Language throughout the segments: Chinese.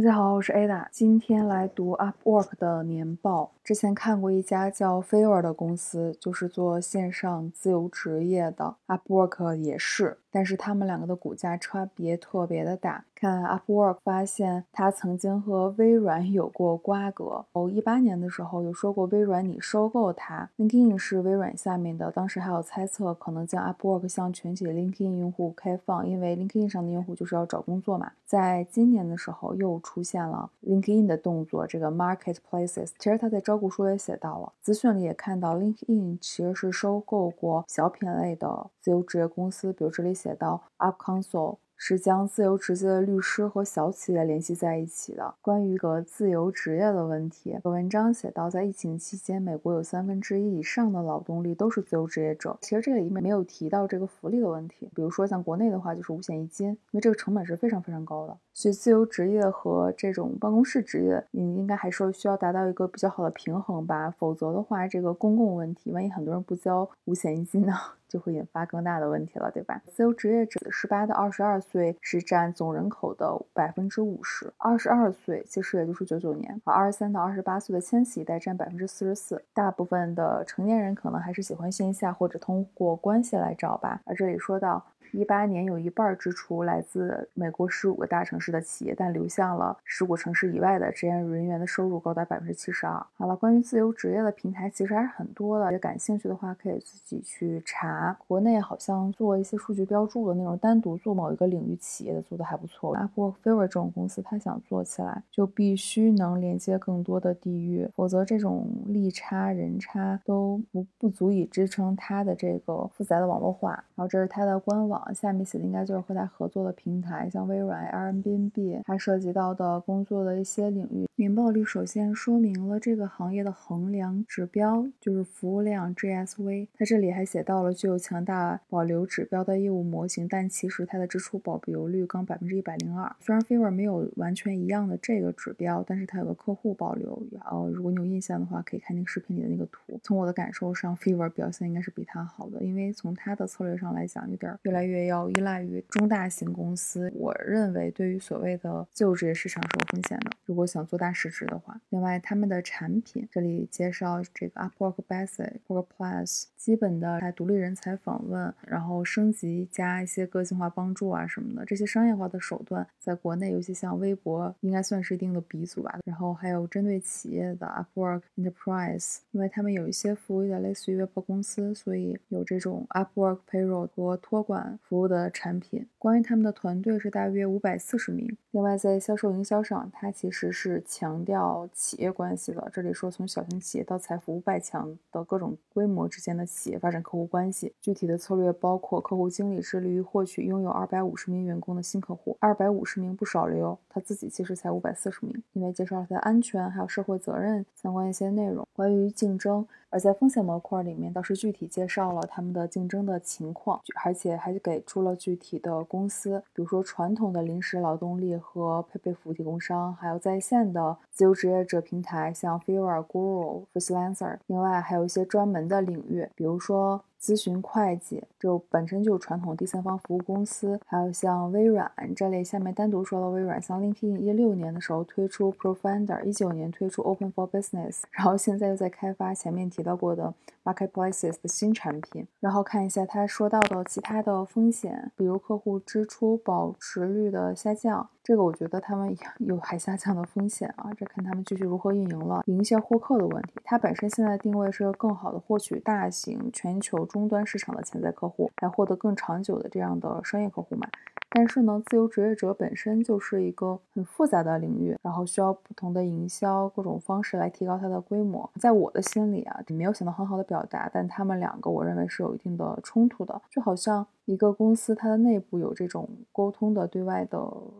大家好，我是 Ada，今天来读 Upwork 的年报。之前看过一家叫 Fiverr 的公司，就是做线上自由职业的，Upwork 也是，但是他们两个的股价差别特别的大。看 Upwork 发现，它曾经和微软有过瓜葛。哦，一八年的时候有说过微软拟收购它。LinkedIn 是微软下面的，当时还有猜测可能将 Upwork 向全体 LinkedIn 用户开放，因为 LinkedIn 上的用户就是要找工作嘛。在今年的时候又出现了 LinkedIn 的动作，这个 Marketplaces。其实他在招股书也写到了，资讯里也看到 LinkedIn 其实是收购过小品类的自由职业公司，比如这里写到 UpConsole。是将自由职业的律师和小企业联系在一起的。关于个自由职业的问题，有文章写到，在疫情期间，美国有三分之一以上的劳动力都是自由职业者。其实这里面没有提到这个福利的问题，比如说像国内的话，就是五险一金，因为这个成本是非常非常高的。所以自由职业和这种办公室职业，嗯，应该还是需要达到一个比较好的平衡吧。否则的话，这个公共问题，万一很多人不交五险一金呢？就会引发更大的问题了，对吧？自由职业者十八到二十二岁是占总人口的百分之五十，二十二岁其实也就是九九年，而二十三到二十八岁的千禧一代占百分之四十四。大部分的成年人可能还是喜欢线下或者通过关系来找吧。而这里说到。一八年有一半支出来自美国十五个大城市的企业，但流向了十五城市以外的职业人员的收入高达百分之七十二。好了，关于自由职业的平台其实还是很多的，也感兴趣的话可以自己去查。国内好像做一些数据标注的那种，单独做某一个领域企业的做的还不错。Upwork、Fiverr 这种公司，它想做起来就必须能连接更多的地域，否则这种利差、人差都不不足以支撑它的这个复杂的网络化。然后这是它的官网。下面写的应该就是和他合作的平台，像微软、Airbnb，它涉及到的工作的一些领域。年报里首先说明了这个行业的衡量指标就是服务量 GSV。它这里还写到了具有强大保留指标的业务模型，但其实它的支出保留率刚百分之一百零二。虽然 Fiverr 没有完全一样的这个指标，但是它有个客户保留。呃，如果你有印象的话，可以看那个视频里的那个图。从我的感受上，Fiverr 表现应该是比它好的，因为从它的策略上来讲，有点越来越。越要依赖于中大型公司，我认为对于所谓的自由职业市场是有风险的。如果想做大市值的话，另外他们的产品这里介绍这个 Upwork Basic、Upwork Plus 基本的独立人才访问，然后升级加一些个性化帮助啊什么的，这些商业化的手段在国内，尤其像微博，应该算是一定的鼻祖吧。然后还有针对企业的 Upwork Enterprise，因为他们有一些服务有点类似于微博公司，所以有这种 Upwork Payroll 和托管。服务的产品，关于他们的团队是大约五百四十名。另外，在销售营销上，它其实是强调企业关系的。这里说从小型企业到财富五百强的各种规模之间的企业发展客户关系。具体的策略包括客户经理致力于获取拥有二百五十名员工的新客户，二百五十名不少了哟。他自己其实才五百四十名。因为介绍了他的安全还有社会责任相关一些内容。关于竞争。而在风险模块里面，倒是具体介绍了他们的竞争的情况，而且还给给出了具体的公司，比如说传统的临时劳动力和配备服务提供商，还有在线的自由职业者平台，像 Fiverr、Guru、Freelancer。另外还有一些专门的领域，比如说。咨询会计就本身就是传统第三方服务公司，还有像微软这类，下面单独说了微软，像 LinkedIn 一六年的时候推出 Profinder，一九年推出 Open for Business，然后现在又在开发前面提到过的 Marketplaces 的新产品。然后看一下他说到的其他的风险，比如客户支出保值率的下降。这个我觉得他们 有还下降的风险啊，这看他们继续如何运营了。营销获客的问题，它本身现在定位是更好的获取大型全球终端市场的潜在客户，来获得更长久的这样的商业客户嘛。但是呢，自由职业者本身就是一个很复杂的领域，然后需要不同的营销各种方式来提高它的规模。在我的心里啊，没有想到很好的表达，但他们两个我认为是有一定的冲突的，就好像一个公司它的内部有这种沟通的对外的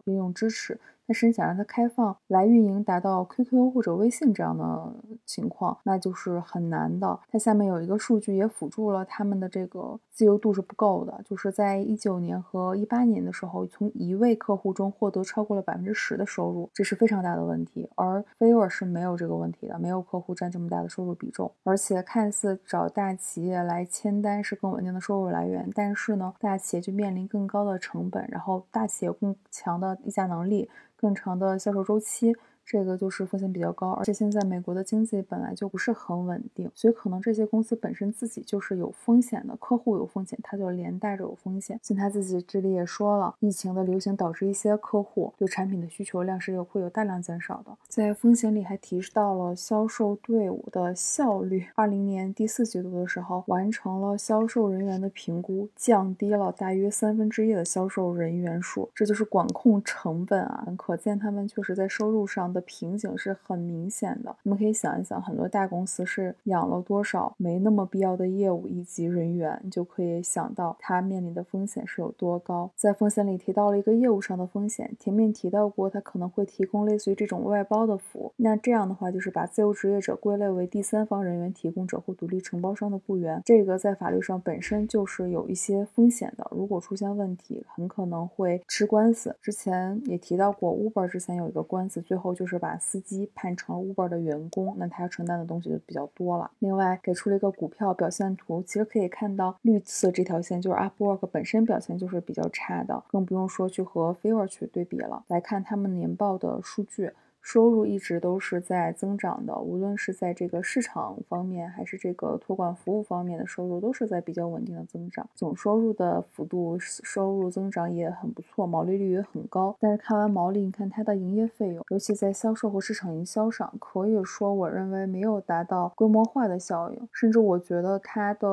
应用支持。但是你想让它开放来运营，达到 QQ 或者微信这样的情况，那就是很难的。它下面有一个数据也辅助了他们的这个自由度是不够的，就是在一九年和一八年的时候，从一位客户中获得超过了百分之十的收入，这是非常大的问题。而 f i v e r 是没有这个问题的，没有客户占这么大的收入比重，而且看似找大企业来签单是更稳定的收入来源，但是呢，大企业就面临更高的成本，然后大企业更强的议价能力。更长的销售周期。这个就是风险比较高，而且现在美国的经济本来就不是很稳定，所以可能这些公司本身自己就是有风险的，客户有风险，它就连带着有风险。像他自己这里也说了，疫情的流行导致一些客户对产品的需求量是有会有大量减少的。在风险里还提示到了销售队伍的效率，二零年第四季度的时候完成了销售人员的评估，降低了大约三分之一的销售人员数，这就是管控成本啊，可见他们确实在收入上的。瓶颈是很明显的，你们可以想一想，很多大公司是养了多少没那么必要的业务以及人员，你就可以想到它面临的风险是有多高。在风险里提到了一个业务上的风险，前面提到过，它可能会提供类似于这种外包的服务。那这样的话，就是把自由职业者归类为第三方人员提供者或独立承包商的雇员，这个在法律上本身就是有一些风险的。如果出现问题，很可能会吃官司。之前也提到过，Uber 之前有一个官司，最后就是。把司机判成了 Uber 的员工，那他要承担的东西就比较多了。另外给出了一个股票表现图，其实可以看到绿色这条线就是 Upwork 本身表现就是比较差的，更不用说去和 f i v e r 去对比了。来看他们年报的数据。收入一直都是在增长的，无论是在这个市场方面，还是这个托管服务方面的收入，都是在比较稳定的增长。总收入的幅度收入增长也很不错，毛利率也很高。但是看完毛利，你看它的营业费用，尤其在销售和市场营销上，可以说我认为没有达到规模化的效应，甚至我觉得它的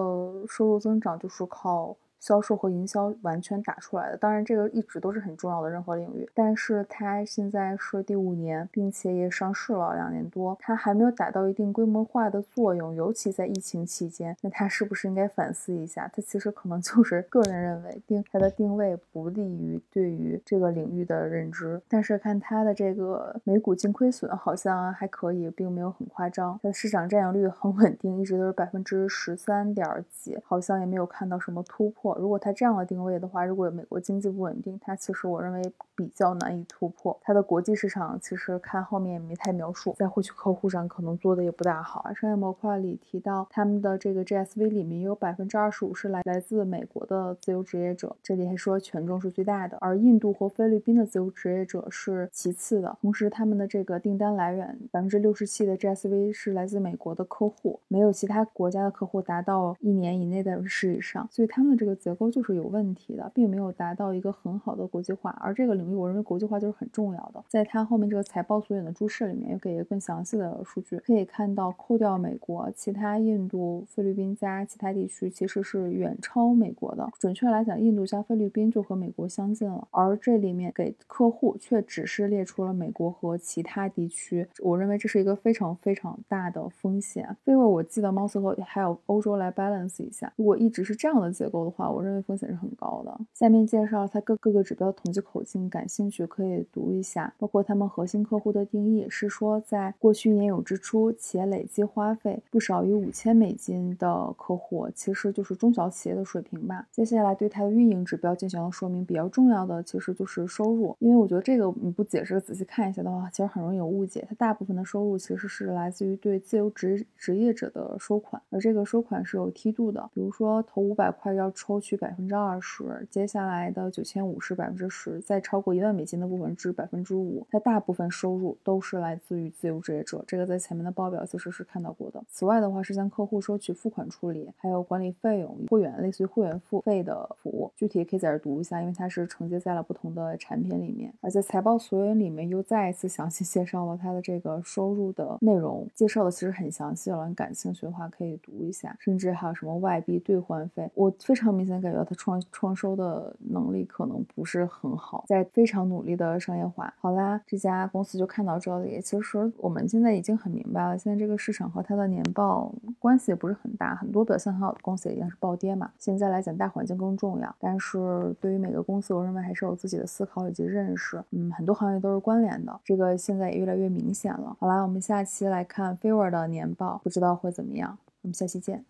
收入增长就是靠。销售和营销完全打出来的，当然这个一直都是很重要的任何领域，但是它现在是第五年，并且也上市了两年多，它还没有达到一定规模化的作用，尤其在疫情期间，那它是不是应该反思一下？它其实可能 就是个人认为定它的定位不利于对于这个领域的认知，但是看它的这个每股净亏损好像还可以，并没有很夸张，它的市场占有率很稳定，一直都是百分之十三点几，好像也没有看到什么突破。如果它这样的定位的话，如果美国经济不稳定，它其实我认为比较难以突破。它的国际市场其实看后面也没太描述，在获取客户上可能做的也不大好。商业模块里提到他们的这个 GSV 里面有百分之二十五是来来自美国的自由职业者，这里还说权重是最大的，而印度和菲律宾的自由职业者是其次的。同时他们的这个订单来源百分之六十七的 GSV 是来自美国的客户，没有其他国家的客户达到一年以内的十以上，所以他们的这个。结构就是有问题的，并没有达到一个很好的国际化，而这个领域我认为国际化就是很重要的。在它后面这个财报所引的注释里面，又给一个更详细的数据，可以看到，扣掉美国，其他印度、菲律宾加其他地区其实是远超美国的。准确来讲，印度加菲律宾就和美国相近了，而这里面给客户却只是列出了美国和其他地区。我认为这是一个非常非常大的风险。因为我记得貌似和还有欧洲来 balance 一下，如果一直是这样的结构的话。我认为风险是很高的。下面介绍它各各个指标统计口径，感兴趣可以读一下。包括他们核心客户的定义是说，在过去年有支出且累计花费不少于五千美金的客户，其实就是中小企业的水平吧。接下来对它的运营指标进行了说明，比较重要的其实就是收入，因为我觉得这个你不解释仔细看一下的话，其实很容易有误解。它大部分的收入其实是来自于对自由职职业者的收款，而这个收款是有梯度的，比如说投五百块要抽。取百分之二十，接下来的九千五是百分之十，再超过一万美金的部分是百分之五。它大部分收入都是来自于自由职业者，这个在前面的报表其实是看到过的。此外的话，是向客户收取付款处理，还有管理费用、会员类似于会员付费的服务，具体可以在这读一下，因为它是承接在了不同的产品里面。而在财报索引里面又再一次详细 介绍了它的这个收入的内容，介绍的其实很详细了。你感兴趣的话可以读一下，甚至还有什么外币兑换费，我非常明显。感觉到他创创收的能力可能不是很好，在非常努力的商业化。好啦，这家公司就看到这里。其实我们现在已经很明白了，现在这个市场和它的年报关系也不是很大，很多表现很好的公司也一样是暴跌嘛。现在来讲，大环境更重要，但是对于每个公司，我认为还是有自己的思考以及认识。嗯，很多行业都是关联的，这个现在也越来越明显了。好啦，我们下期来看 Fiverr 的年报，不知道会怎么样。我们下期见。